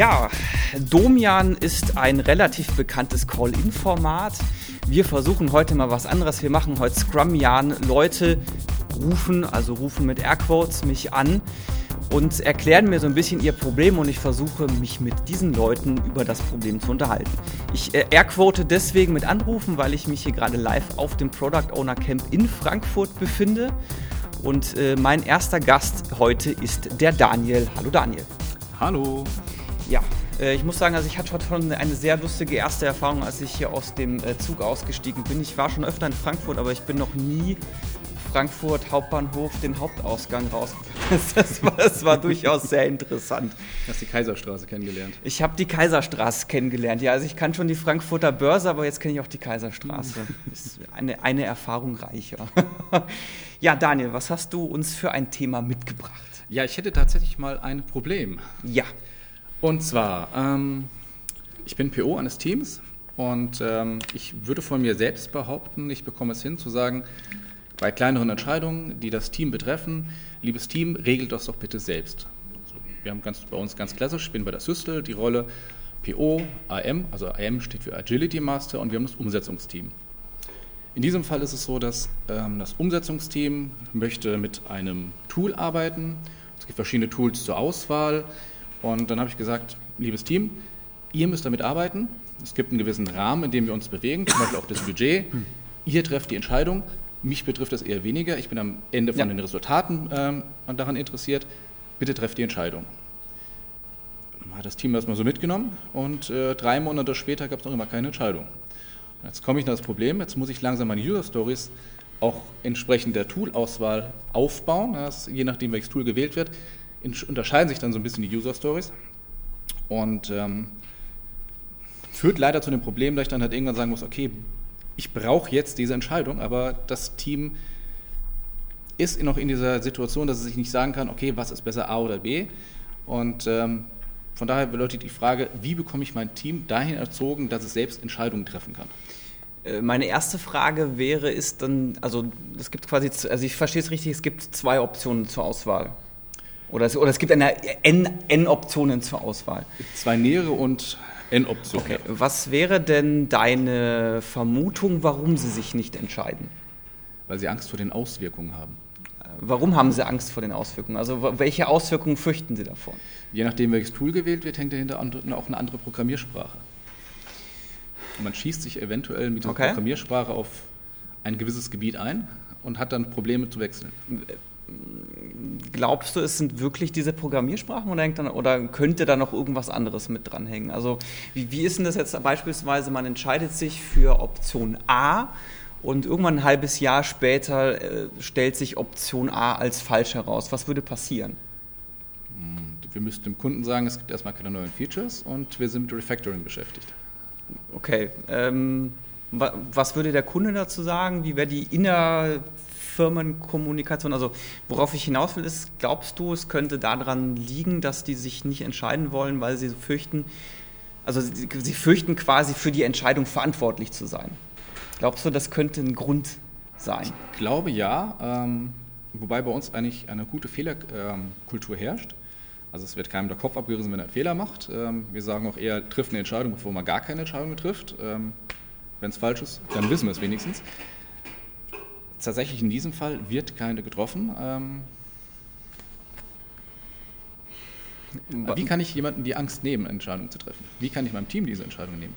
Ja, Domian ist ein relativ bekanntes Call-In-Format. Wir versuchen heute mal was anderes. Wir machen heute Scrum-Jan. Leute rufen, also rufen mit Airquotes, mich an und erklären mir so ein bisschen ihr Problem und ich versuche mich mit diesen Leuten über das Problem zu unterhalten. Ich äh, airquote deswegen mit Anrufen, weil ich mich hier gerade live auf dem Product Owner Camp in Frankfurt befinde. Und äh, mein erster Gast heute ist der Daniel. Hallo Daniel. Hallo. Ja, äh, ich muss sagen, also ich hatte schon eine sehr lustige erste Erfahrung, als ich hier aus dem äh, Zug ausgestiegen bin. Ich war schon öfter in Frankfurt, aber ich bin noch nie Frankfurt Hauptbahnhof den Hauptausgang raus. Das war, das war durchaus sehr interessant. Du hast die Kaiserstraße kennengelernt. Ich habe die Kaiserstraße kennengelernt. Ja, also ich kann schon die Frankfurter Börse, aber jetzt kenne ich auch die Kaiserstraße. Ist eine, eine Erfahrung reicher. Ja, Daniel, was hast du uns für ein Thema mitgebracht? Ja, ich hätte tatsächlich mal ein Problem. Ja. Und zwar, ähm, ich bin PO eines Teams und ähm, ich würde von mir selbst behaupten, ich bekomme es hin zu sagen, bei kleineren Entscheidungen, die das Team betreffen, liebes Team, regelt das doch bitte selbst. Also wir haben ganz, bei uns ganz klassisch, ich bin bei der Systel, die Rolle PO, AM, also AM steht für Agility Master und wir haben das Umsetzungsteam. In diesem Fall ist es so, dass ähm, das Umsetzungsteam möchte mit einem Tool arbeiten. Es gibt verschiedene Tools zur Auswahl. Und dann habe ich gesagt, liebes Team, ihr müsst damit arbeiten. Es gibt einen gewissen Rahmen, in dem wir uns bewegen, zum Beispiel auch das Budget. Ihr trefft die Entscheidung. Mich betrifft das eher weniger. Ich bin am Ende von ja. den Resultaten ähm, daran interessiert. Bitte trefft die Entscheidung. Dann hat das Team das mal so mitgenommen und äh, drei Monate später gab es noch immer keine Entscheidung. Jetzt komme ich nach das Problem, jetzt muss ich langsam meine User Stories auch entsprechend der Tool-Auswahl aufbauen. Das, je nachdem, welches Tool gewählt wird, unterscheiden sich dann so ein bisschen die User Stories. Und ähm, führt leider zu dem Problem, dass ich dann halt irgendwann sagen muss, okay, ich brauche jetzt diese Entscheidung, aber das Team ist noch in dieser Situation, dass es sich nicht sagen kann, okay, was ist besser A oder B. Und ähm, von daher bedeutet die Frage, wie bekomme ich mein Team dahin erzogen, dass es selbst Entscheidungen treffen kann? Äh, meine erste Frage wäre, ist dann, also es gibt quasi, also ich verstehe es richtig, es gibt zwei Optionen zur Auswahl. Oder es, oder es gibt eine N, N Optionen zur Auswahl. Zwei nähere und N Optionen. Okay. Was wäre denn deine Vermutung, warum sie sich nicht entscheiden? Weil sie Angst vor den Auswirkungen haben. Warum haben Sie Angst vor den Auswirkungen? Also welche Auswirkungen fürchten Sie davon? Je nachdem, welches Tool gewählt wird, hängt dahinter auch eine andere Programmiersprache. Und man schießt sich eventuell mit der okay. Programmiersprache auf ein gewisses Gebiet ein und hat dann Probleme zu wechseln. Glaubst du, es sind wirklich diese Programmiersprachen oder, dann, oder könnte da noch irgendwas anderes mit dranhängen? Also wie, wie ist denn das jetzt beispielsweise, man entscheidet sich für Option A und irgendwann ein halbes Jahr später äh, stellt sich Option A als falsch heraus. Was würde passieren? Hm, wir müssten dem Kunden sagen, es gibt erstmal keine neuen Features und wir sind mit Refactoring beschäftigt. Okay. Ähm, was würde der Kunde dazu sagen? Wie wäre die Innerfirmenkommunikation? Also worauf ich hinaus will, ist, glaubst du, es könnte daran liegen, dass die sich nicht entscheiden wollen, weil sie fürchten, also sie, sie fürchten quasi für die Entscheidung verantwortlich zu sein? Glaubst du, das könnte ein Grund sein? Ich glaube ja, ähm, wobei bei uns eigentlich eine gute Fehlerkultur ähm, herrscht. Also es wird keinem der Kopf abgerissen, wenn er einen Fehler macht. Ähm, wir sagen auch eher, trifft eine Entscheidung, bevor man gar keine Entscheidung trifft. Ähm, wenn es falsch ist, dann wissen wir es wenigstens. Tatsächlich in diesem Fall wird keine getroffen. Ähm, wie kann ich jemandem die Angst nehmen, Entscheidungen zu treffen? Wie kann ich meinem Team diese Entscheidung nehmen?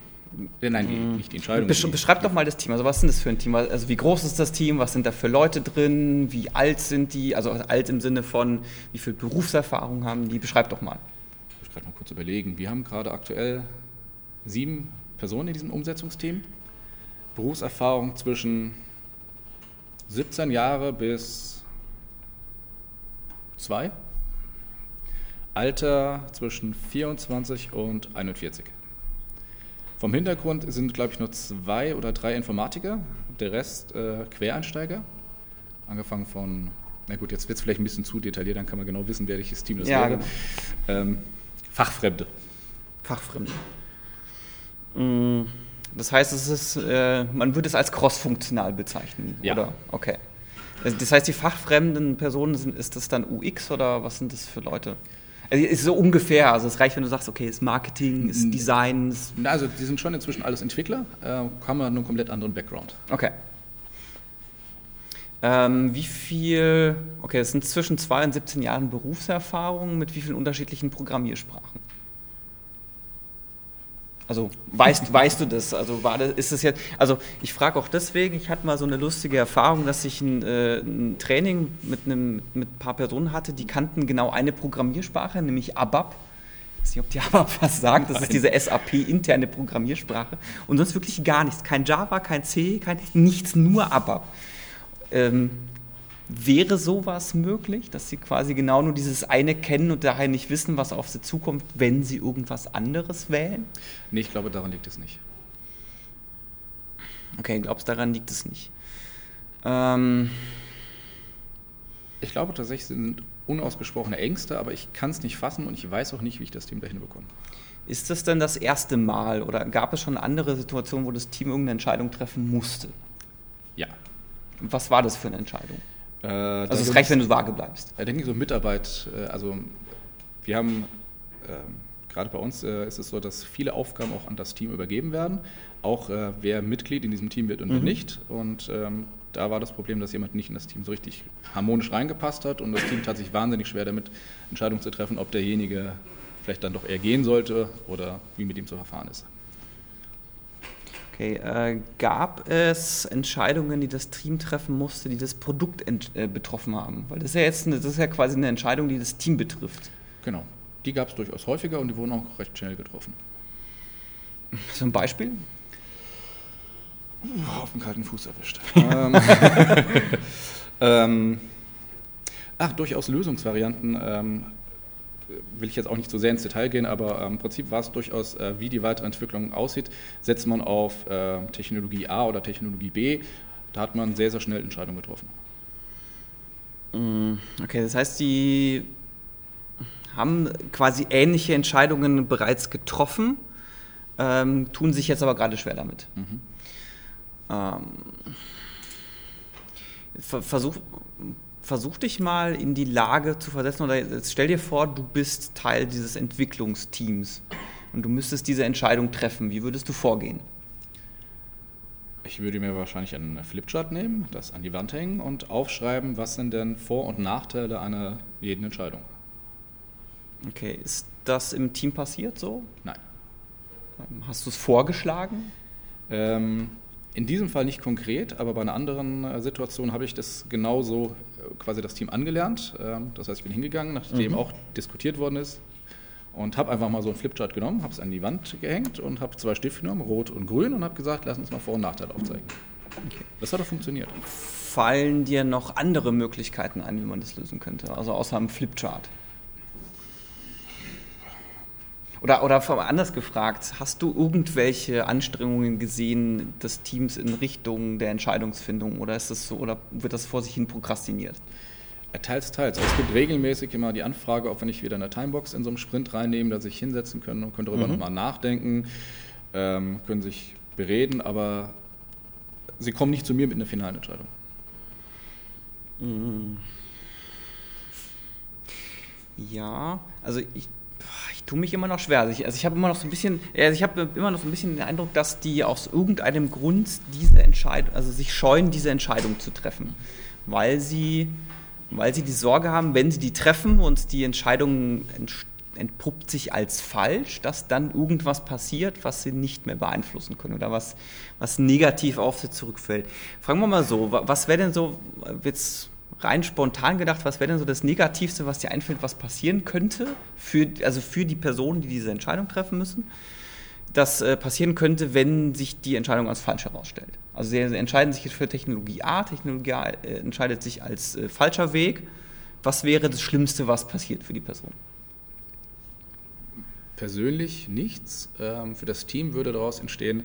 Äh, nein, die, mhm. nicht die Entscheidung. Besch beschreib doch mal das Team. Also was ist denn das für ein Team? Also wie groß ist das Team? Was sind da für Leute drin? Wie alt sind die? Also alt im Sinne von, wie viel Berufserfahrung haben die? Beschreib doch mal. Ich muss gerade mal kurz überlegen. Wir haben gerade aktuell sieben Personen in diesem Umsetzungsteam. Berufserfahrung zwischen 17 Jahre bis zwei. Alter zwischen 24 und 41. Vom Hintergrund sind, glaube ich, nur zwei oder drei Informatiker, der Rest äh, Quereinsteiger. Angefangen von, na gut, jetzt wird es vielleicht ein bisschen zu detailliert, dann kann man genau wissen, welches Team das ja, wäre. Genau. Ähm, Fachfremde. Fachfremde. Mm, das heißt, es ist, äh, man würde es als crossfunktional bezeichnen, ja. oder? Okay. Das heißt, die fachfremden Personen, sind, ist das dann UX oder was sind das für Leute? Also ist so ungefähr. Also es reicht, wenn du sagst, okay, ist Marketing, ist Design. Ist also die sind schon inzwischen alles Entwickler, äh, haben aber einen komplett anderen Background. okay. Ähm, wie viel, okay, das sind zwischen zwei und 17 Jahren Berufserfahrung mit wie vielen unterschiedlichen Programmiersprachen? Also weißt, weißt du das? Also war das, ist das jetzt? Also ich frage auch deswegen. Ich hatte mal so eine lustige Erfahrung, dass ich ein, äh, ein Training mit einem mit ein paar Personen hatte, die kannten genau eine Programmiersprache, nämlich ABAP. Ich weiß nicht, ob die ABAP was sagt. Das ist diese SAP interne Programmiersprache und sonst wirklich gar nichts. Kein Java, kein C, kein nichts, nur ABAP. Ähm, Wäre sowas möglich, dass sie quasi genau nur dieses eine kennen und daher nicht wissen, was auf sie zukommt, wenn sie irgendwas anderes wählen? Nee, ich glaube, daran liegt es nicht. Okay, glaubst daran liegt es nicht. Ähm, Ich glaube tatsächlich sind unausgesprochene Ängste, aber ich kann es nicht fassen und ich weiß auch nicht, wie ich das Team dahin bekomme. ist das denn das erste Mal oder gab es schon andere Situationen, wo das Team irgendeine Entscheidung treffen musste? Ja. Was war das für eine Entscheidung? Äh, Also es reicht, wenn du vage bleibst. Ich denke, so Mitarbeit, äh, also wir haben, ähm, gerade bei uns äh, ist es so, dass viele Aufgaben auch an das Team übergeben werden, auch äh, wer Mitglied in diesem Team wird und wer Mhm. nicht. Und ähm, da war das Problem, dass jemand nicht in das Team so richtig harmonisch reingepasst hat und das Team tat sich wahnsinnig schwer damit, Entscheidungen zu treffen, ob derjenige vielleicht dann doch eher gehen sollte oder wie mit ihm zu verfahren ist. Okay, äh, gab es Entscheidungen, die das Team treffen musste, die das Produkt äh, betroffen haben? Weil das ist ja jetzt eine, das ist ja quasi eine Entscheidung, die das Team betrifft. Genau. Die gab es durchaus häufiger und die wurden auch recht schnell getroffen. So ein Beispiel? Auf dem kalten Fuß erwischt. ähm, ähm, ach, durchaus Lösungsvarianten. Ähm, will ich jetzt auch nicht so sehr ins Detail gehen, aber ähm, im Prinzip war es durchaus, äh, wie die weitere Entwicklung aussieht. Setzt man auf äh, Technologie A oder Technologie B, da hat man sehr, sehr schnell Entscheidungen getroffen. Mm, Okay, das heißt, die haben quasi ähnliche Entscheidungen bereits getroffen, ähm, tun sich jetzt aber gerade schwer damit. Mhm. Ähm, ver- versuch, versuch dich mal in die Lage zu versetzen oder stell dir vor, du bist Teil dieses Entwicklungsteams und du müsstest diese Entscheidung treffen. Wie würdest du vorgehen? Ich würde mir wahrscheinlich einen Flipchart nehmen, das an die Wand hängen und aufschreiben, was sind denn Vor- und Nachteile einer jeden Entscheidung. Okay, ist das im Team passiert so? Nein. Ähm, Hast du es vorgeschlagen? Ähm, in diesem Fall nicht konkret, aber bei einer anderen äh, Situation habe ich das genauso quasi das Team angelernt. Ähm, das heißt, ich bin hingegangen, nachdem Mhm. auch diskutiert worden ist und habe einfach mal so einen Flipchart genommen, habe es an die Wand gehängt und habe zwei Stifte genommen, rot und grün, und habe gesagt, lass uns mal Vor- und Nachteile aufzeigen. Okay. Das hat auch funktioniert. Fallen dir noch andere Möglichkeiten ein, wie man das lösen könnte? Also außer einem Flipchart? Oder, oder anders gefragt, hast du irgendwelche Anstrengungen gesehen des Teams in Richtung der Entscheidungsfindung oder ist das so oder wird das vor sich hin prokrastiniert? Teils, teils. Also es gibt regelmäßig immer die Anfrage, ob wir nicht wieder eine Timebox in so einem Sprint reinnehmen, dass sich hinsetzen können und können darüber Mhm. nochmal nachdenken, ähm, können sich bereden, aber sie kommen nicht zu mir mit einer finalen Entscheidung. Ja, also ich, ich tue mich immer noch schwer. Also ich, also ich habe immer noch so ein bisschen, also ich habe immer noch so ein bisschen den Eindruck, dass die aus irgendeinem Grund diese Entscheidung, also sich scheuen, diese Entscheidung zu treffen, weil sie, weil sie die Sorge haben, wenn sie die treffen und die Entscheidung ent- entpuppt sich als falsch, dass dann irgendwas passiert, was sie nicht mehr beeinflussen können oder was, was negativ auf sie zurückfällt. Fragen wir mal so, wa- was wäre denn so, jetzt rein spontan gedacht, was wäre denn so das Negativste, was dir einfällt, was passieren könnte, für, also für die Personen, die diese Entscheidung treffen müssen, das äh, passieren könnte, wenn sich die Entscheidung als falsch herausstellt. Also sie entscheiden sich jetzt für Technologie A, Technologie A äh, entscheidet sich als äh, falscher Weg. Was wäre das Schlimmste, was passiert für die Person? Persönlich nichts. Ähm, für das Team würde daraus entstehen,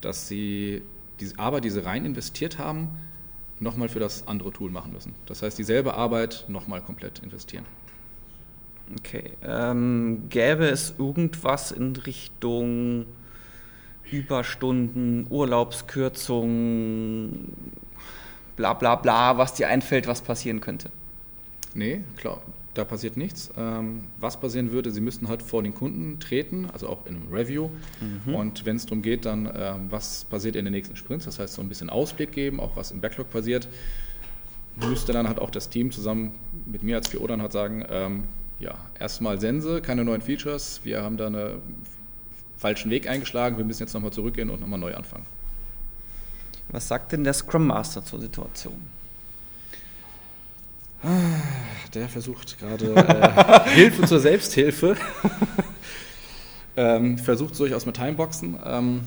dass sie diese Arbeit, die sie rein investiert haben, nochmal für das andere Tool machen müssen. Das heißt, dieselbe Arbeit nochmal komplett investieren. Okay. Ähm, gäbe es irgendwas in Richtung Überstunden, Urlaubskürzung, bla bla bla, was dir einfällt, was passieren könnte? Nee, klar. Da passiert nichts. Ähm, was passieren würde, Sie müssten halt vor den Kunden treten, also auch in einem Review. Mhm. Und wenn es darum geht, dann ähm, was passiert in den nächsten Sprints, das heißt so ein bisschen Ausblick geben, auch was im Backlog passiert, müsste dann halt auch das Team zusammen mit mir als PO dann halt sagen, ähm, ja, erstmal Sense, keine neuen Features, wir haben da einen falschen Weg eingeschlagen, wir müssen jetzt nochmal zurückgehen und nochmal neu anfangen. Was sagt denn der Scrum Master zur Situation? Der versucht gerade äh, Hilfe zur Selbsthilfe. ähm, versucht durchaus mit Timeboxen. Ähm,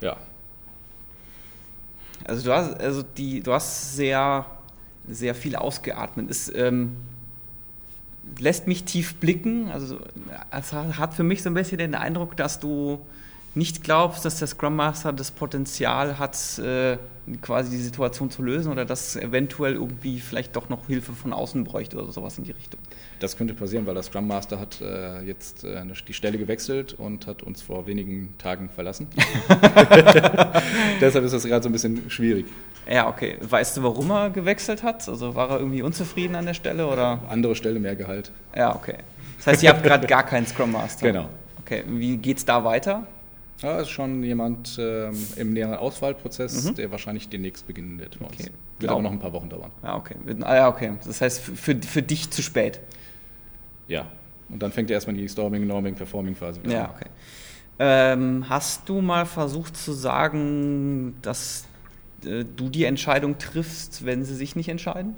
ja. Also du hast, also die, du hast sehr, sehr viel ausgeatmet. Es ähm, lässt mich tief blicken. Also es hat für mich so ein bisschen den Eindruck, dass du nicht glaubst, dass der Scrum Master das Potenzial hat, äh, quasi die Situation zu lösen oder dass eventuell irgendwie vielleicht doch noch Hilfe von außen bräuchte oder sowas in die Richtung. Das könnte passieren, weil der Scrum Master hat äh, jetzt äh, die Stelle gewechselt und hat uns vor wenigen Tagen verlassen. Deshalb ist das gerade so ein bisschen schwierig. Ja, okay. Weißt du, warum er gewechselt hat? Also war er irgendwie unzufrieden an der Stelle oder? Andere Stelle, mehr Gehalt. Ja, okay. Das heißt, ihr habt gerade gar keinen Scrum Master. Genau. Okay, wie geht's da weiter? Ja, ist schon jemand ähm, im näheren Auswahlprozess, mhm. der wahrscheinlich demnächst beginnen wird. Okay. Wird Glaub. aber noch ein paar Wochen dauern. Ja, okay. Ah, ja, okay. Das heißt, für, für dich zu spät. Ja. Und dann fängt ja erstmal die Storming, Norming, Performing Phase wieder ja, an. Ja, okay. Ähm, hast du mal versucht zu sagen, dass äh, du die Entscheidung triffst, wenn sie sich nicht entscheiden?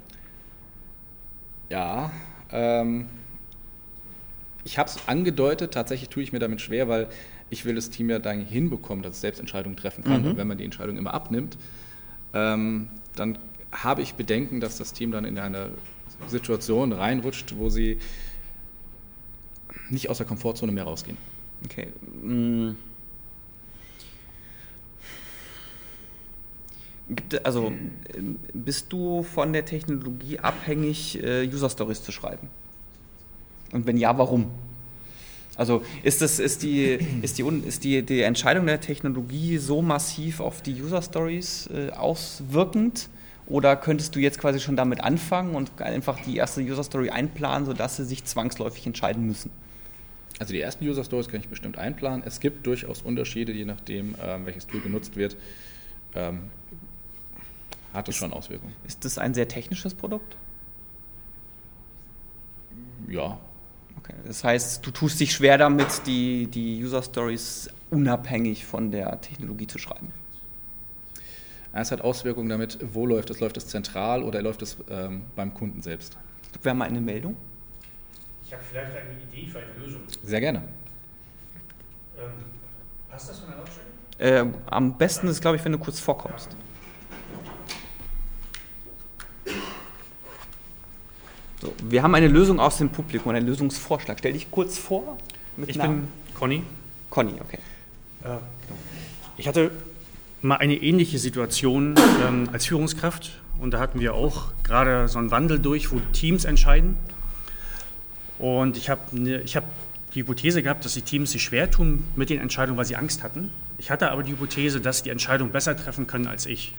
Ja. Ähm, ich habe es angedeutet, tatsächlich tue ich mir damit schwer, weil ich will das Team ja dann hinbekommen, dass es selbst Entscheidungen treffen kann. Mhm. Und wenn man die Entscheidung immer abnimmt, ähm, dann habe ich Bedenken, dass das Team dann in eine Situation reinrutscht, wo sie nicht aus der Komfortzone mehr rausgehen. Okay. Mm. Also bist du von der Technologie abhängig, äh, User Stories zu schreiben? Und wenn ja, warum? Also ist, das, ist, die, ist, die, ist die, die Entscheidung der Technologie so massiv auf die User Stories äh, auswirkend? Oder könntest du jetzt quasi schon damit anfangen und einfach die erste User Story einplanen, sodass sie sich zwangsläufig entscheiden müssen? Also die ersten User Stories kann ich bestimmt einplanen. Es gibt durchaus Unterschiede, je nachdem, ähm, welches Tool genutzt wird. Ähm, hat es schon Auswirkungen. Ist das ein sehr technisches Produkt? Ja, Okay. Das heißt, du tust dich schwer damit, die, die User Stories unabhängig von der Technologie zu schreiben. Es hat Auswirkungen damit, wo läuft es? Läuft es zentral oder läuft es ähm, beim Kunden selbst? Wir haben mal eine Meldung. Ich habe vielleicht eine Idee für eine Lösung. Sehr gerne. Ähm, passt das von der Lautstärke? Äh, am besten ist, glaube ich, wenn du kurz vorkommst. Ja. So, wir haben eine Lösung aus dem Publikum, einen Lösungsvorschlag. Stell dich kurz vor. ich Namen. bin Conny. Conny, okay. Äh, ich hatte mal eine ähnliche Situation ähm, als Führungskraft und da hatten wir auch gerade so einen Wandel durch, wo Teams entscheiden. Und ich habe ne, hab die Hypothese gehabt, dass die Teams sich schwer tun mit den Entscheidungen, weil sie Angst hatten. Ich hatte aber die Hypothese, dass sie die Entscheidung besser treffen können als ich.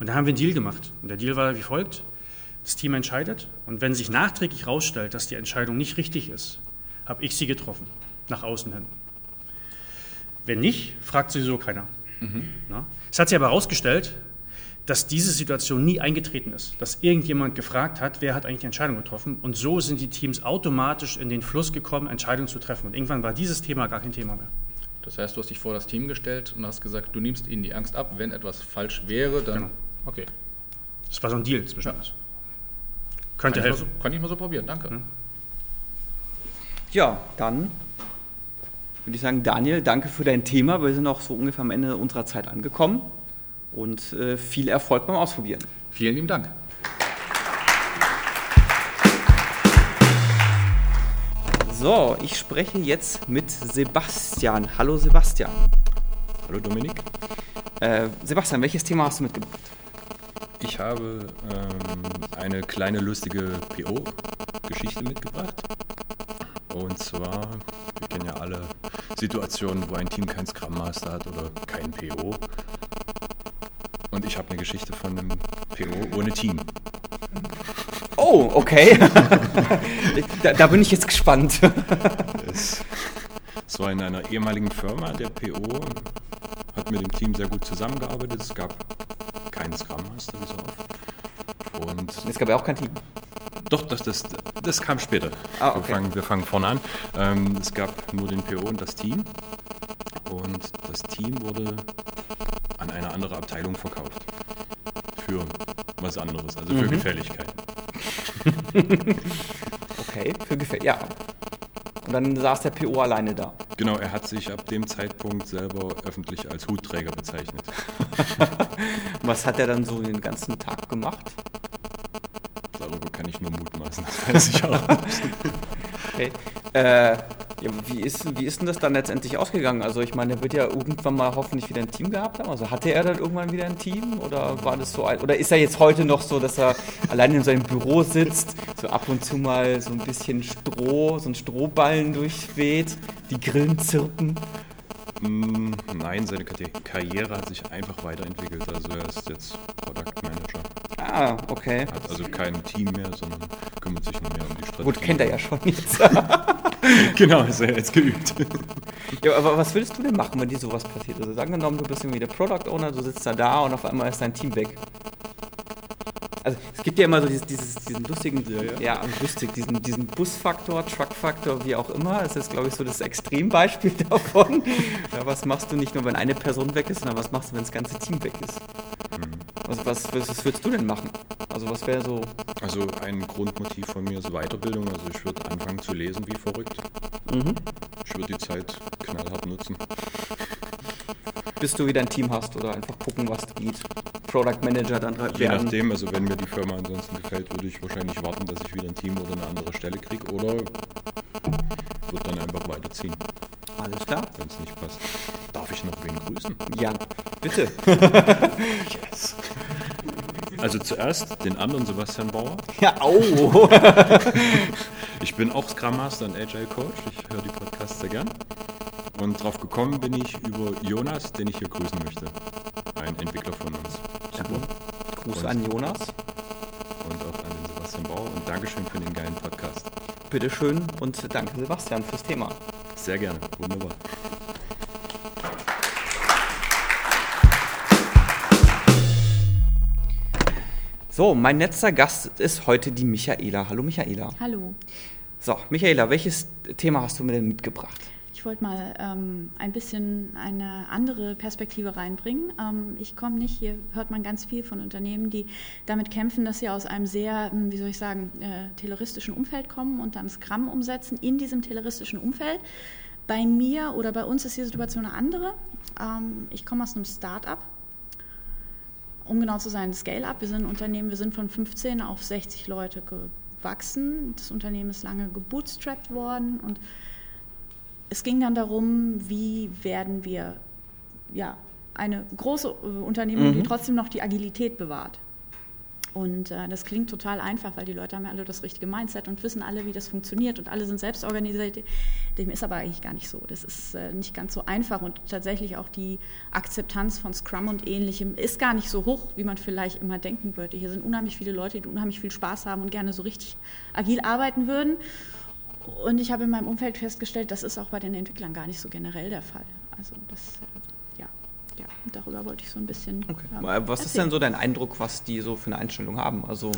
Und da haben wir einen Deal gemacht. Und der Deal war wie folgt. Das Team entscheidet und wenn sich nachträglich herausstellt, dass die Entscheidung nicht richtig ist, habe ich sie getroffen, nach außen hin. Wenn nicht, fragt sowieso keiner. Mhm. Es hat sich aber herausgestellt, dass diese Situation nie eingetreten ist, dass irgendjemand gefragt hat, wer hat eigentlich die Entscheidung getroffen. Und so sind die Teams automatisch in den Fluss gekommen, Entscheidungen zu treffen. Und irgendwann war dieses Thema gar kein Thema mehr. Das heißt, du hast dich vor das Team gestellt und hast gesagt, du nimmst ihnen die Angst ab. Wenn etwas falsch wäre, dann. Genau. Okay. Das war so ein Deal zwischen uns. Könnte kann helfen. Ich so, kann ich mal so probieren, danke. Hm. Ja, dann würde ich sagen, Daniel, danke für dein Thema. Wir sind auch so ungefähr am Ende unserer Zeit angekommen und äh, viel Erfolg beim Ausprobieren. Vielen lieben Dank. So, ich spreche jetzt mit Sebastian. Hallo Sebastian. Hallo Dominik. Äh, Sebastian, welches Thema hast du mitgebracht? Ich habe ähm, eine kleine lustige PO-Geschichte mitgebracht. Und zwar, wir kennen ja alle Situationen, wo ein Team keinen Scrum Master hat oder kein PO. Und ich habe eine Geschichte von einem PO ohne Team. Oh, Oh, okay. da, da, bin ich jetzt gespannt. es, es war in einer ehemaligen Firma, der PO hat mit dem Team sehr gut zusammengearbeitet. Es gab keinen Scrum Master, so oft. Und es gab ja auch kein Team. Doch, das, das, das kam später. Ah, okay. wir, fangen, wir fangen vorne an. Ähm, es gab nur den PO und das Team. Und das Team wurde an eine andere Abteilung verkauft. Für was anderes, also für mhm. Gefälligkeiten. okay, für Gefälligkeiten, ja. Und dann saß der PO alleine da. Genau, er hat sich ab dem Zeitpunkt selber öffentlich als Hutträger bezeichnet. Was hat er dann so den ganzen Tag gemacht? Darüber kann ich nur mutmaßen, das weiß ich auch okay. Äh, ja, wie, ist, wie ist denn das dann letztendlich ausgegangen? Also ich meine, er wird ja irgendwann mal hoffentlich wieder ein Team gehabt haben. Also hatte er dann irgendwann wieder ein Team oder war das so ein, oder ist er jetzt heute noch so, dass er allein in seinem Büro sitzt, so ab und zu mal so ein bisschen Stroh, so ein Strohballen durchweht, die Grillen zirpen? Mm, nein, seine Karriere hat sich einfach weiterentwickelt. Also er ist jetzt Product Manager. Ah, okay. Hat also kein Team mehr, sondern kümmert sich nur mehr um die Strategie. Gut, kennt er ja schon jetzt. genau, ist er jetzt geübt. ja, aber was würdest du denn machen, wenn dir sowas passiert? Also angenommen, du bist irgendwie der Product Owner, du sitzt da da und auf einmal ist dein Team weg. Also es gibt ja immer so dieses, dieses diesen lustigen, ja, ja. ja, lustig, diesen, diesen Busfaktor, Truckfaktor, wie auch immer. Das ist, glaube ich, so das Extrembeispiel davon. Ja, was machst du nicht nur, wenn eine Person weg ist, sondern was machst du, wenn das ganze Team weg ist? Mhm. Also was, was, was würdest du denn machen? Also was wäre so? Also ein Grundmotiv von mir ist Weiterbildung. Also ich würde anfangen zu lesen wie verrückt. Mhm. Ich würde die Zeit knallhart nutzen. Bis du wieder ein Team hast oder einfach gucken, was geht. Product Manager dann halt Je werden. nachdem, also wenn mir die Firma ansonsten gefällt, würde ich wahrscheinlich warten, dass ich wieder ein Team oder eine andere Stelle kriege oder würde dann einfach weiterziehen. Alles klar. Wenn es nicht passt. Darf ich noch wen grüßen? Ja, bitte. yes. Also zuerst den anderen Sebastian Bauer. Ja, au! ich bin auch Scrum Master und Agile Coach. Ich höre die Podcasts sehr gern. Und drauf gekommen bin ich über Jonas, den ich hier grüßen möchte. Ein Entwickler von uns. Super. Gruß an Jonas. Und auch an den Sebastian Bauer. Und Dankeschön für den geilen Podcast. Bitteschön und danke Sebastian fürs Thema. Sehr gerne. Wunderbar. So, mein letzter Gast ist heute die Michaela. Hallo Michaela. Hallo. So, Michaela, welches Thema hast du mir denn mitgebracht? Ich wollte mal ähm, ein bisschen eine andere Perspektive reinbringen. Ähm, ich komme nicht, hier hört man ganz viel von Unternehmen, die damit kämpfen, dass sie aus einem sehr, ähm, wie soll ich sagen, äh, tayloristischen Umfeld kommen und dann Scrum umsetzen in diesem tayloristischen Umfeld. Bei mir oder bei uns ist die Situation eine andere. Ähm, ich komme aus einem Start-up um genau zu sein, Scale-Up. Wir sind ein Unternehmen, wir sind von 15 auf 60 Leute gewachsen. Das Unternehmen ist lange gebootstrapped worden und es ging dann darum, wie werden wir ja, eine große äh, Unternehmung, mhm. die trotzdem noch die Agilität bewahrt. Und äh, das klingt total einfach, weil die Leute haben ja alle das richtige Mindset und wissen alle, wie das funktioniert und alle sind selbst organisiert. Dem ist aber eigentlich gar nicht so. Das ist äh, nicht ganz so einfach und tatsächlich auch die Akzeptanz von Scrum und ähnlichem ist gar nicht so hoch, wie man vielleicht immer denken würde. Hier sind unheimlich viele Leute, die unheimlich viel Spaß haben und gerne so richtig agil arbeiten würden. Und ich habe in meinem Umfeld festgestellt, das ist auch bei den Entwicklern gar nicht so generell der Fall. Also das äh, ja, darüber wollte ich so ein bisschen. Okay. Ja, was erzählen. ist denn so dein Eindruck, was die so für eine Einstellung haben? Also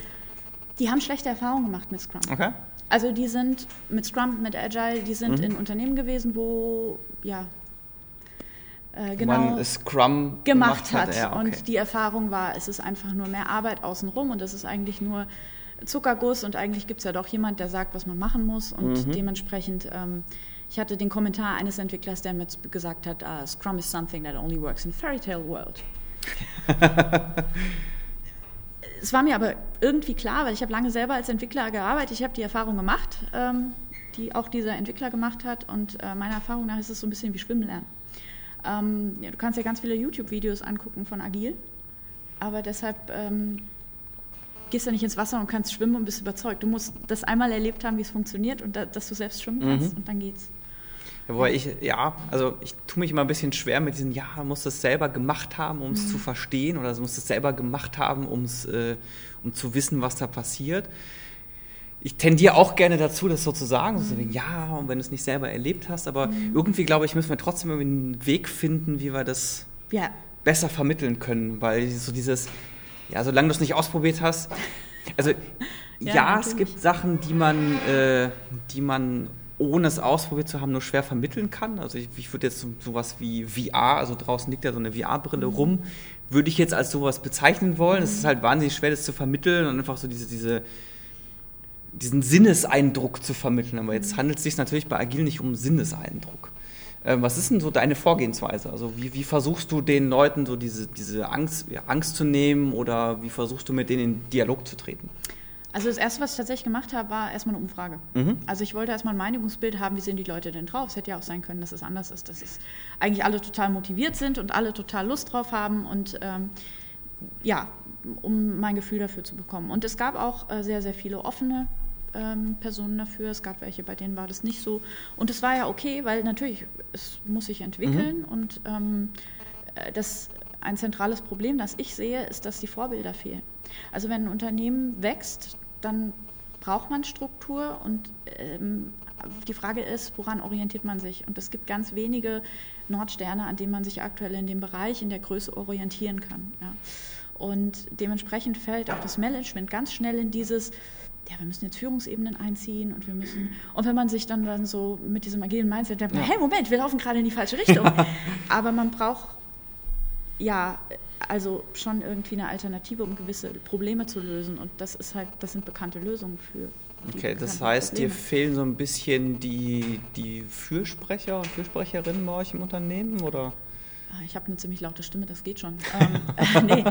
die haben schlechte Erfahrungen gemacht mit Scrum. Okay. Also die sind mit Scrum, mit Agile, die sind mhm. in Unternehmen gewesen, wo ja äh, genau man Scrum gemacht, gemacht hat. hat. Ja, okay. Und die Erfahrung war, es ist einfach nur mehr Arbeit außenrum und es ist eigentlich nur Zuckerguss und eigentlich gibt es ja doch jemand, der sagt, was man machen muss und mhm. dementsprechend ähm, ich hatte den Kommentar eines Entwicklers, der mir gesagt hat, uh, Scrum is something that only works in fairy tale world. es war mir aber irgendwie klar, weil ich habe lange selber als Entwickler gearbeitet, ich habe die Erfahrung gemacht, ähm, die auch dieser Entwickler gemacht hat und äh, meiner Erfahrung nach ist es so ein bisschen wie Schwimmen lernen. Ähm, ja, du kannst ja ganz viele YouTube-Videos angucken von Agil, aber deshalb ähm, gehst du nicht ins Wasser und kannst schwimmen und bist überzeugt. Du musst das einmal erlebt haben, wie es funktioniert und da, dass du selbst schwimmen kannst mhm. und dann geht's. Ja, wobei ich, ja, also ich tue mich immer ein bisschen schwer mit diesem, ja, man muss das selber gemacht haben, um es mhm. zu verstehen oder man muss es selber gemacht haben, um's, äh, um zu wissen, was da passiert. ich tendiere auch gerne dazu, das so zu sagen. So wie, ja, und wenn du es nicht selber erlebt hast, aber Mhm. irgendwie, glaube ich, müssen wir trotzdem einen Weg finden, wie wir das Ja, besser vermitteln können, weil so dieses, ja, solange du es nicht ausprobiert hast, also ja, Ja, es gibt Sachen, die man, äh, die man ohne es ausprobiert zu haben, nur schwer vermitteln kann. Also ich, ich würde jetzt so, sowas wie VR, also draußen liegt ja so eine VR-Brille Mhm. rum, würde ich jetzt als sowas bezeichnen wollen. Es ist halt wahnsinnig schwer, das zu vermitteln und einfach so diese, diese diesen Sinneseindruck zu vermitteln. Aber Mhm. jetzt handelt es sich natürlich bei Agil nicht um Sinneseindruck. Ähm, was ist denn so deine Vorgehensweise? Also wie, wie versuchst du den Leuten so diese, diese Angst, ja, Angst zu nehmen oder wie versuchst du mit denen in Dialog zu treten? Also das Erste, was ich tatsächlich gemacht habe, war erstmal eine Umfrage. Mhm. Also ich wollte erstmal ein Meinungsbild haben, wie sind die Leute denn drauf. Es hätte ja auch sein können, dass es anders ist, dass es eigentlich alle total motiviert sind und alle total Lust drauf haben und ähm, ja, um mein Gefühl dafür zu bekommen. Und es gab auch äh, sehr, sehr viele offene ähm, Personen dafür. Es gab welche, bei denen war das nicht so. Und es war ja okay, weil natürlich, es muss sich entwickeln und ähm, äh, das ein zentrales Problem, das ich sehe, ist, dass die Vorbilder fehlen. Also wenn ein Unternehmen wächst, dann braucht man Struktur und ähm, die Frage ist, woran orientiert man sich? Und es gibt ganz wenige Nordsterne, an denen man sich aktuell in dem Bereich, in der Größe orientieren kann. Ja. Und dementsprechend fällt auch das Management ganz schnell in dieses, ja, wir müssen jetzt Führungsebenen einziehen und wir müssen, und wenn man sich dann, dann so mit diesem agilen Mindset denkt, hey, Moment, wir laufen gerade in die falsche Richtung. Aber man braucht ja, also schon irgendwie eine Alternative, um gewisse Probleme zu lösen. Und das ist halt, das sind bekannte Lösungen für. Okay, das heißt, dir Probleme. fehlen so ein bisschen die, die Fürsprecher und Fürsprecherinnen bei euch im Unternehmen oder? Ah, Ich habe eine ziemlich laute Stimme, das geht schon. ähm, äh, nee,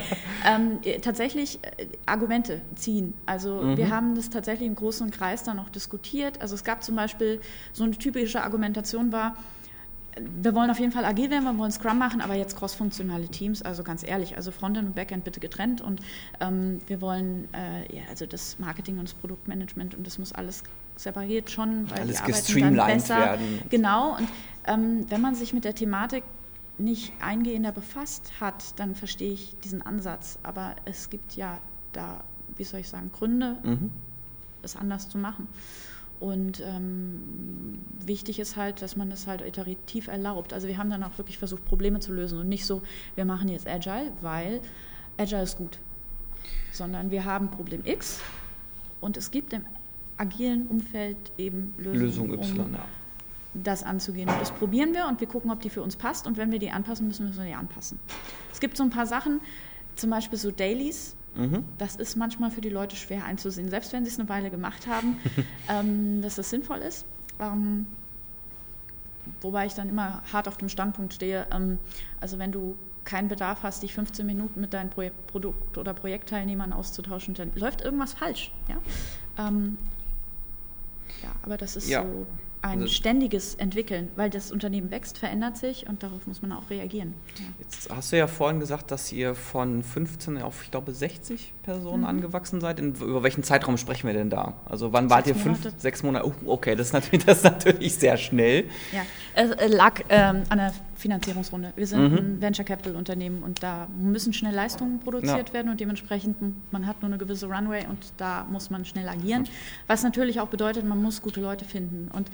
ähm, äh, tatsächlich äh, Argumente ziehen. Also wir haben das tatsächlich im großen Kreis dann auch diskutiert. Also es gab zum Beispiel so eine typische Argumentation war, wir wollen auf jeden Fall agil werden, wir wollen Scrum machen, aber jetzt cross-funktionale Teams, also ganz ehrlich, also Frontend und Backend bitte getrennt und ähm, wir wollen äh, ja, also das Marketing und das Produktmanagement und das muss alles separiert schon, weil Alles die arbeiten dann besser. werden. Genau, und ähm, wenn man sich mit der Thematik nicht eingehender befasst hat, dann verstehe ich diesen Ansatz. Aber es gibt ja da, wie soll ich sagen, Gründe, Mhm. es anders zu machen. Und ähm, wichtig ist halt, dass man das halt iterativ erlaubt. Also wir haben dann auch wirklich versucht, Probleme zu lösen und nicht so, wir machen jetzt Agile, weil Agile ist gut. Sondern wir haben Problem X und es gibt im agilen Umfeld eben Lösungen, Lösung Y, um ja. das anzugehen. Und das probieren wir und wir gucken, ob die für uns passt. Und wenn wir die anpassen müssen, müssen wir die anpassen. Es gibt so ein paar Sachen, zum Beispiel so Dailies. Mhm. Das ist manchmal für die Leute schwer einzusehen, selbst wenn sie es eine Weile gemacht haben, ähm, dass das sinnvoll ist. Ähm, wobei ich dann immer hart auf dem Standpunkt stehe. Ähm, also wenn du keinen Bedarf hast, dich 15 Minuten mit deinen Projek Produkt- oder Projektteilnehmern auszutauschen, dann läuft irgendwas falsch. Ja, ähm, ja aber das ist Ja. so ein Also- ständiges Entwickeln, weil das Unternehmen wächst, verändert sich und darauf muss man auch reagieren. Ja. Jetzt hast du ja vorhin gesagt, dass ihr von 15 auf, ich glaube, 60 Personen Mhm. angewachsen seid. In, über welchen Zeitraum sprechen wir denn da? Also wann wart ihr? Sechs Fünf, Monate. sechs Monate? Oh, okay, das ist natürlich, das ist natürlich sehr schnell. Ja, es äh, lag ähm, an der Finanzierungsrunde. Wir sind Mhm. ein Venture Capital Unternehmen und da müssen schnell Leistungen produziert Ja. werden und dementsprechend man hat nur eine gewisse Runway und da muss man schnell agieren. Was natürlich auch bedeutet, man muss gute Leute finden und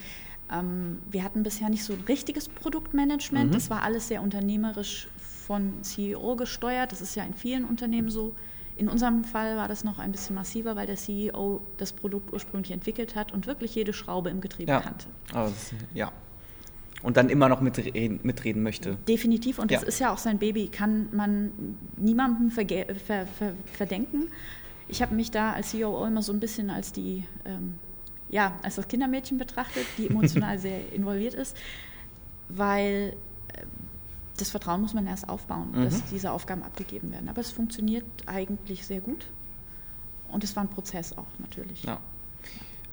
ähm, wir hatten bisher nicht so ein richtiges Produktmanagement. Mhm. Das war alles sehr unternehmerisch von CEO gesteuert. Das ist ja in vielen Unternehmen so. In unserem Fall war das noch ein bisschen massiver, weil der CEO das Produkt ursprünglich entwickelt hat und wirklich jede Schraube im Getriebe Ja. kannte. Das, ja. Und dann immer noch mitreden, mitreden möchte. Definitiv, und das Ja. ist ja auch sein Baby, kann man niemandem ver ver verdenken. Ich habe mich da als CEO immer so ein bisschen als die, ähm, ja, als das Kindermädchen betrachtet, die emotional sehr involviert ist, weil äh, das Vertrauen muss man erst aufbauen, Mhm. dass diese Aufgaben abgegeben werden. Aber es funktioniert eigentlich sehr gut und es war ein Prozess auch natürlich. Ja.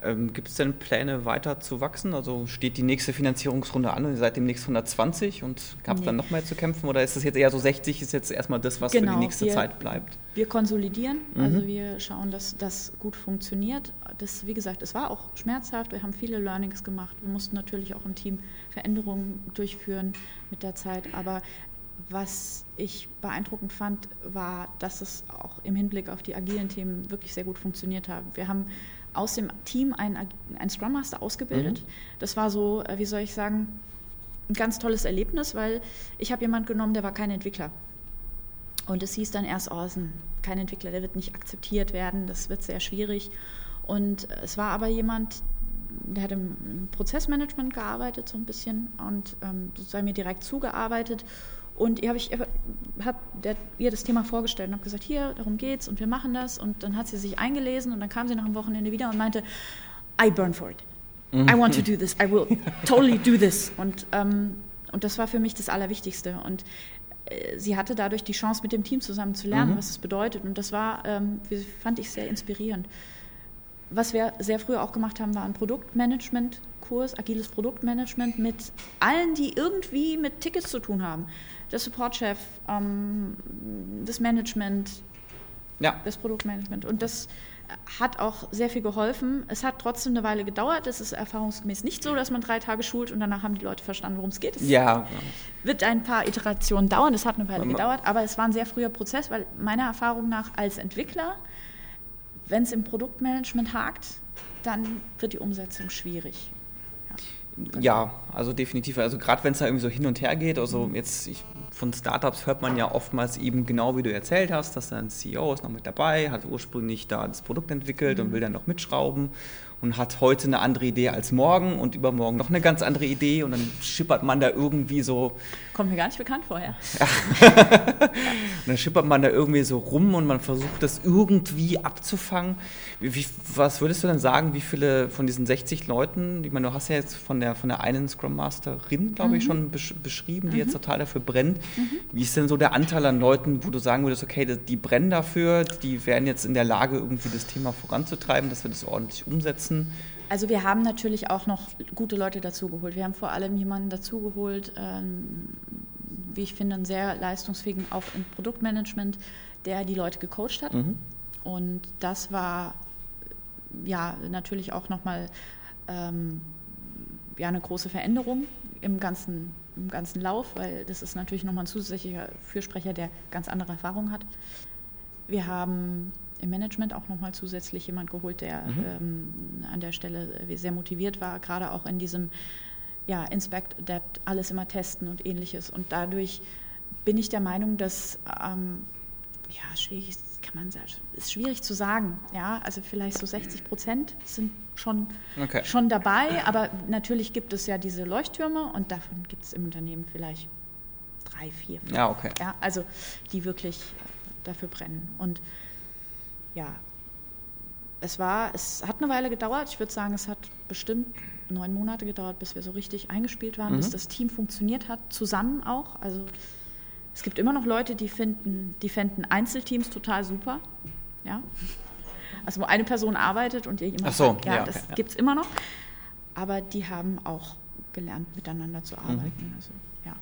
Ähm, Gibt es denn Pläne, weiter zu wachsen? Also steht die nächste Finanzierungsrunde an und ihr seid demnächst 120 und habt Nee. dann noch mehr zu kämpfen? Oder ist es jetzt eher so 60, ist jetzt erstmal das, was für Genau, die nächste wir- Zeit bleibt? Wir konsolidieren, Mhm. also wir schauen, dass das gut funktioniert. Das, wie gesagt, es war auch schmerzhaft. Wir haben viele Learnings gemacht. Wir mussten natürlich auch im Team Veränderungen durchführen mit der Zeit. Aber was ich beeindruckend fand, war, dass es auch im Hinblick auf die agilen Themen wirklich sehr gut funktioniert hat. Wir haben aus dem Team einen, einen Scrum Master ausgebildet. Mhm. Das war so, äh, wie soll ich sagen, ein ganz tolles Erlebnis, weil ich habe jemanden genommen, der war kein Entwickler. Und es hieß dann erst, oh, kein Entwickler, der wird nicht akzeptiert werden, das wird sehr schwierig. Und es war aber jemand, der hat im Prozessmanagement gearbeitet so ein bisschen und ähm, sei mir direkt zugearbeitet. Und ihr habe ich hab ihr das Thema vorgestellt und habe gesagt, hier, darum geht's und wir machen das. Und dann hat sie sich eingelesen und dann kam sie nach einem Wochenende wieder und meinte, I burn for it. Mhm. I want to do this. I will totally do this. Und, ähm, und das war für mich das Allerwichtigste. Und äh, sie hatte dadurch die Chance, mit dem Team zusammen zu lernen, mhm. was es bedeutet. Und das war, ähm, fand ich sehr inspirierend. Was wir sehr früh auch gemacht haben, war ein Produktmanagement-Kurs, agiles Produktmanagement mit allen, die irgendwie mit Tickets zu tun haben. Der Supportchef, ähm, das Management, ja. das Produktmanagement. Und das hat auch sehr viel geholfen. Es hat trotzdem eine Weile gedauert. Es ist erfahrungsgemäß nicht so, dass man drei Tage schult und danach haben die Leute verstanden, worum es geht. Es ja. wird ein paar Iterationen dauern. Es hat eine Weile gedauert, aber es war ein sehr früher Prozess, weil meiner Erfahrung nach als Entwickler, wenn es im Produktmanagement hakt, dann wird die Umsetzung schwierig. Ja, also definitiv. Also gerade wenn es da irgendwie so hin und her geht, also mhm. jetzt ich, von Startups hört man ja oftmals eben genau wie du erzählt hast, dass dann CEO ist noch mit dabei, hat ursprünglich da das Produkt entwickelt mhm. und will dann noch mitschrauben und hat heute eine andere Idee als morgen und übermorgen noch eine ganz andere Idee und dann schippert man da irgendwie so. Kommt mir gar nicht bekannt vorher. dann schippert man da irgendwie so rum und man versucht das irgendwie abzufangen. Wie, was würdest du denn sagen, wie viele von diesen 60 Leuten, ich meine, du hast ja jetzt von der, von der einen Scrum Masterin, glaube mhm. ich, schon besch beschrieben, die mhm. jetzt total dafür brennt. Mhm. Wie ist denn so der Anteil an Leuten, wo du sagen würdest, okay, die brennen dafür, die wären jetzt in der Lage, irgendwie das Thema voranzutreiben, dass wir das ordentlich umsetzen? Nutzen? Also wir haben natürlich auch noch gute Leute dazugeholt. Wir haben vor allem jemanden dazugeholt, ähm, wie ich finde, einen sehr leistungsfähigen auch im Produktmanagement, der die Leute gecoacht hat. Mhm. Und das war ja natürlich auch nochmal ähm, ja, eine große Veränderung im ganzen, im ganzen Lauf, weil das ist natürlich nochmal ein zusätzlicher Fürsprecher, der ganz andere Erfahrungen hat. Wir haben im Management auch nochmal zusätzlich jemand geholt, der mhm. ähm, an der Stelle sehr motiviert war, gerade auch in diesem ja, Inspect, Adapt, alles immer testen und ähnliches. Und dadurch bin ich der Meinung, dass, ähm, ja, schwierig kann man sagen, ist schwierig zu sagen. Ja, also vielleicht so 60 Prozent sind schon, okay. schon dabei, aber natürlich gibt es ja diese Leuchttürme und davon gibt es im Unternehmen vielleicht drei, vier, fünf. Ja, okay. Ja, also die wirklich dafür brennen. Und ja, es war, es hat eine Weile gedauert. Ich würde sagen, es hat bestimmt neun Monate gedauert, bis wir so richtig eingespielt waren, mhm. bis das Team funktioniert hat, zusammen auch. Also es gibt immer noch Leute, die finden, die fänden Einzelteams total super. Ja. Also wo eine Person arbeitet und ihr jemand Ach so, sagt, ja, ja das ja. gibt es immer noch. Aber die haben auch gelernt, miteinander zu arbeiten. Mhm. Also, ja.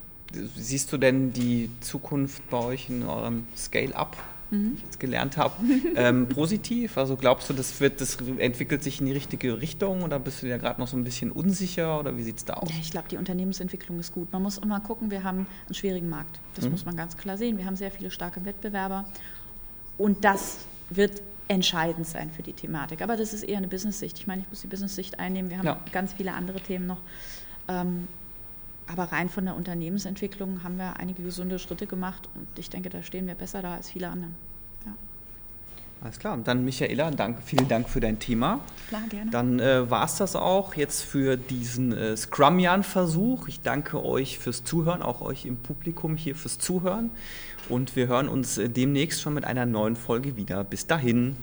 Siehst du denn die Zukunft bei euch in eurem Scale-up mhm. ich jetzt gelernt habe, ähm, positiv? Also glaubst du, das, wird, das entwickelt sich in die richtige Richtung oder bist du dir gerade noch so ein bisschen unsicher oder wie sieht es da aus? Ich glaube, die Unternehmensentwicklung ist gut. Man muss immer gucken, wir haben einen schwierigen Markt. Das mhm. muss man ganz klar sehen. Wir haben sehr viele starke Wettbewerber und das wird entscheidend sein für die Thematik. Aber das ist eher eine Business-Sicht. Ich meine, ich muss die Business-Sicht einnehmen. Wir haben ja. ganz viele andere Themen noch. Ähm, aber rein von der Unternehmensentwicklung haben wir einige gesunde Schritte gemacht und ich denke, da stehen wir besser da als viele andere. Ja. Alles klar. Und dann Michaela, danke, vielen Dank für dein Thema. Klar, gerne. Dann äh, war es das auch jetzt für diesen äh, Scrum-Jahren-Versuch. Ich danke euch fürs Zuhören, auch euch im Publikum hier fürs Zuhören. Und wir hören uns äh, demnächst schon mit einer neuen Folge wieder. Bis dahin.